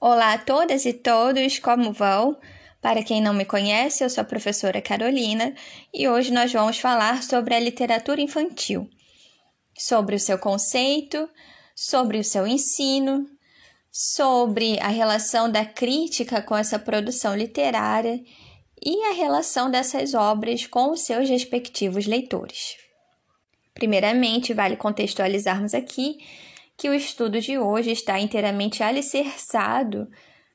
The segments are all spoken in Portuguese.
Olá a todas e todos, como vão? Para quem não me conhece, eu sou a professora Carolina e hoje nós vamos falar sobre a literatura infantil, sobre o seu conceito, sobre o seu ensino, sobre a relação da crítica com essa produção literária e a relação dessas obras com os seus respectivos leitores. Primeiramente, vale contextualizarmos aqui que o estudo de hoje está inteiramente alicerçado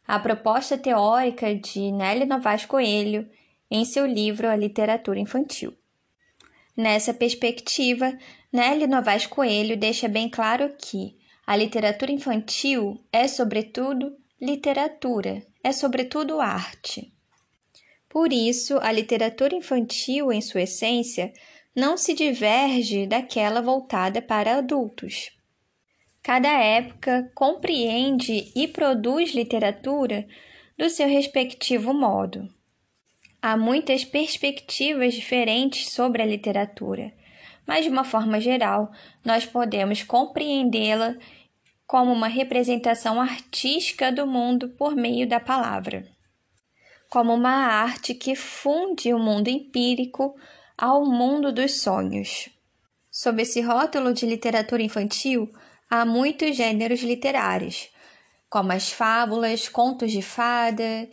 à proposta teórica de Nelly Novaes Coelho em seu livro A Literatura Infantil. Nessa perspectiva, Nelly Novaes Coelho deixa bem claro que a literatura infantil é, sobretudo, literatura, é, sobretudo, arte. Por isso, a literatura infantil, em sua essência, não se diverge daquela voltada para adultos. Cada época compreende e produz literatura do seu respectivo modo. Há muitas perspectivas diferentes sobre a literatura, mas de uma forma geral, nós podemos compreendê-la como uma representação artística do mundo por meio da palavra, como uma arte que funde o mundo empírico ao mundo dos sonhos. Sob esse rótulo de literatura infantil, há muitos gêneros literários, como as fábulas, contos de fada,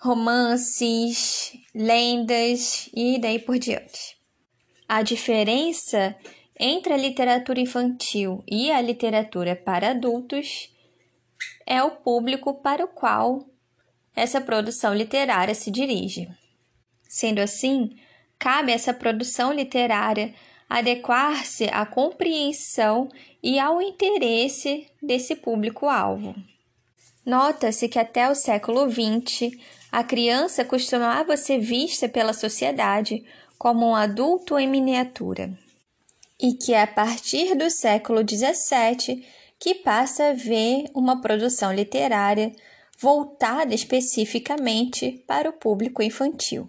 romances, lendas e daí por diante. A diferença entre a literatura infantil e a literatura para adultos é o público para o qual essa produção literária se dirige. Sendo assim, cabe essa produção literária adequar-se à compreensão e ao interesse desse público-alvo. Nota-se que até o século XX, a criança costumava ser vista pela sociedade como um adulto em miniatura, e que é a partir do século XVII que passa a ver uma produção literária voltada especificamente para o público infantil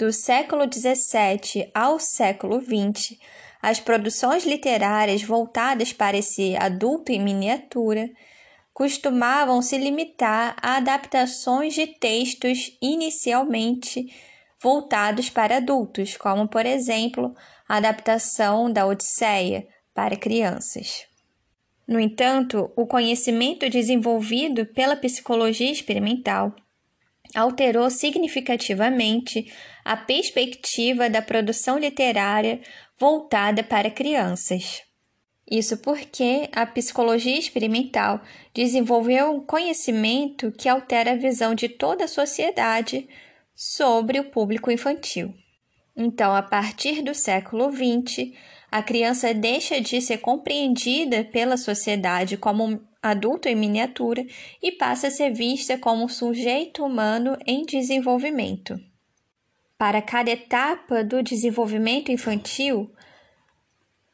do século XVII ao século XX, as produções literárias voltadas para esse adulto em miniatura costumavam se limitar a adaptações de textos inicialmente voltados para adultos, como, por exemplo, a adaptação da Odisseia para crianças. No entanto, o conhecimento desenvolvido pela psicologia experimental alterou significativamente a perspectiva da produção literária voltada para crianças. Isso porque a psicologia experimental desenvolveu um conhecimento que altera a visão de toda a sociedade sobre o público infantil. Então, a partir do século XX, a criança deixa de ser compreendida pela sociedade como adulto em miniatura e passa a ser vista como um sujeito humano em desenvolvimento. Para cada etapa do desenvolvimento infantil,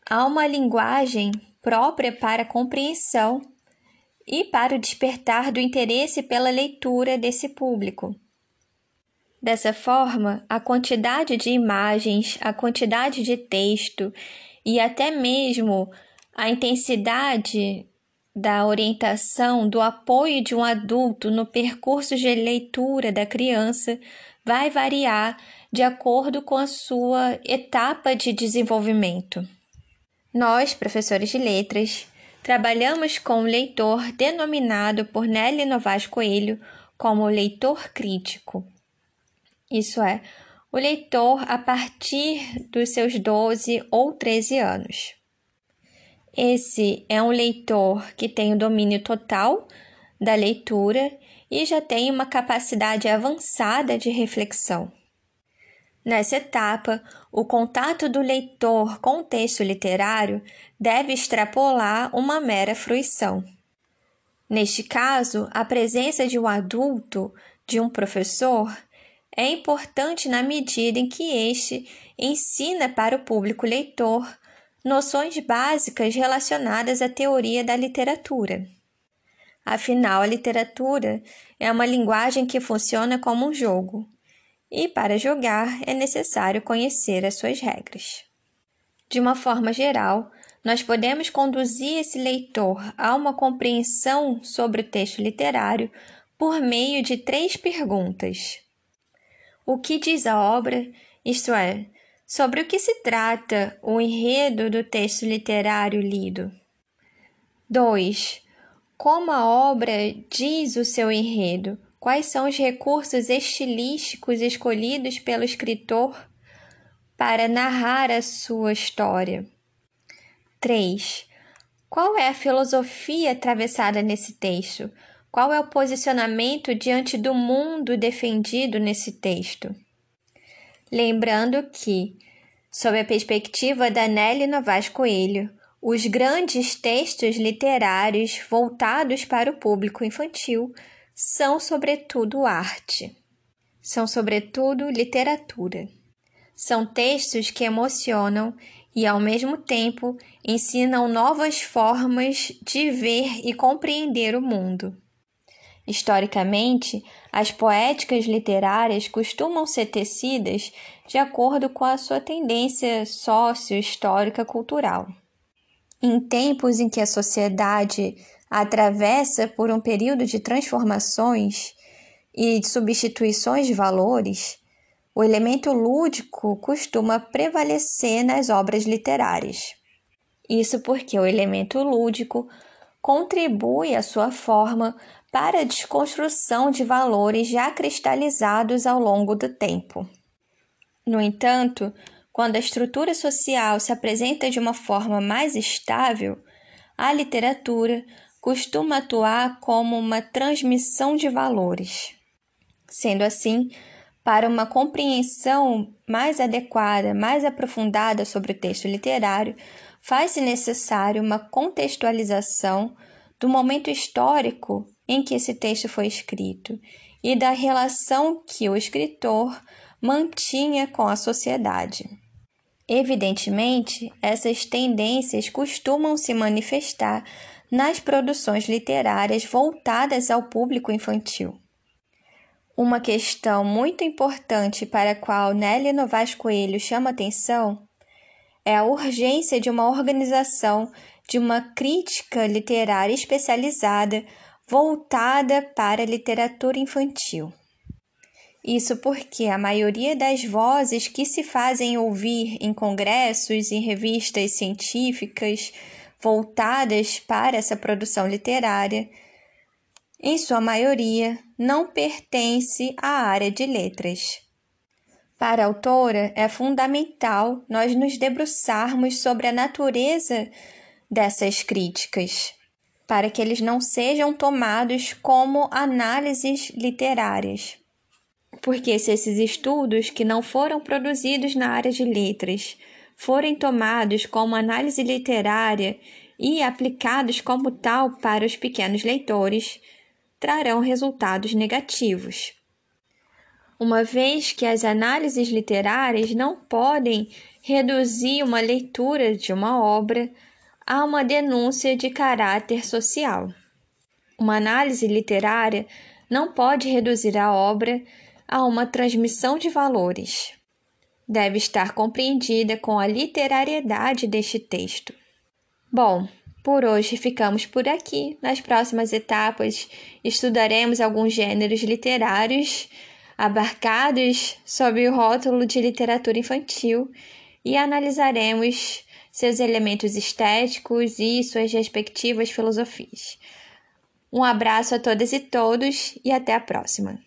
há uma linguagem própria para a compreensão e para o despertar do interesse pela leitura desse público. Dessa forma, a quantidade de imagens, a quantidade de texto e até mesmo a intensidade da orientação, do apoio de um adulto no percurso de leitura da criança vai variar de acordo com a sua etapa de desenvolvimento. Nós, professores de letras, trabalhamos com o leitor denominado por Nelly Novaes Coelho como leitor crítico. Isso é, o leitor a partir dos seus 12 ou 13 anos. Esse é um leitor que tem o domínio total da leitura e já tem uma capacidade avançada de reflexão. Nessa etapa, o contato do leitor com o texto literário deve extrapolar uma mera fruição. Neste caso, a presença de um adulto, de um professor, é importante na medida em que este ensina para o público leitor noções básicas relacionadas à teoria da literatura. Afinal, a literatura é uma linguagem que funciona como um jogo, e para jogar é necessário conhecer as suas regras. De uma forma geral, nós podemos conduzir esse leitor a uma compreensão sobre o texto literário por meio de três perguntas. O que diz a obra, isto é, sobre o que se trata o enredo do texto literário lido? 2. Como a obra diz o seu enredo? Quais são os recursos estilísticos escolhidos pelo escritor para narrar a sua história? 3. Qual é a filosofia atravessada nesse texto? Qual é o posicionamento diante do mundo defendido nesse texto? Lembrando que, sob a perspectiva da Nelly Novaes Coelho, os grandes textos literários voltados para o público infantil são, sobretudo, arte. São, sobretudo, literatura. São textos que emocionam e, ao mesmo tempo, ensinam novas formas de ver e compreender o mundo. Historicamente, as poéticas literárias costumam ser tecidas de acordo com a sua tendência sócio-histórica cultural. Em tempos em que a sociedade atravessa por um período de transformações e de substituições de valores, o elemento lúdico costuma prevalecer nas obras literárias. Isso porque o elemento lúdico contribui à sua forma para a desconstrução de valores já cristalizados ao longo do tempo. No entanto, quando a estrutura social se apresenta de uma forma mais estável, a literatura costuma atuar como uma transmissão de valores. Sendo assim, para uma compreensão mais adequada, mais aprofundada sobre o texto literário, faz-se necessário uma contextualização do momento histórico em que esse texto foi escrito e da relação que o escritor mantinha com a sociedade. Evidentemente, essas tendências costumam se manifestar nas produções literárias voltadas ao público infantil. Uma questão muito importante para a qual Nelly Novaes Coelho chama atenção é a urgência de uma organização de uma crítica literária especializada voltada para a literatura infantil. Isso porque a maioria das vozes que se fazem ouvir em congressos e revistas científicas voltadas para essa produção literária em sua maioria, não pertence à área de letras. Para a autora, é fundamental nós nos debruçarmos sobre a natureza dessas críticas, para que eles não sejam tomados como análises literárias. Porque se esses estudos que não foram produzidos na área de letras forem tomados como análise literária e aplicados como tal para os pequenos leitores, trarão resultados negativos. Uma vez que as análises literárias não podem reduzir uma leitura de uma obra a uma denúncia de caráter social. Uma análise literária não pode reduzir a obra a uma transmissão de valores. Deve estar compreendida com a literariedade deste texto. Bom, por hoje ficamos por aqui. Nas próximas etapas estudaremos alguns gêneros literários abarcados sob o rótulo de literatura infantil e analisaremos seus elementos estéticos e suas respectivas filosofias. Um abraço a todas e todos e até a próxima!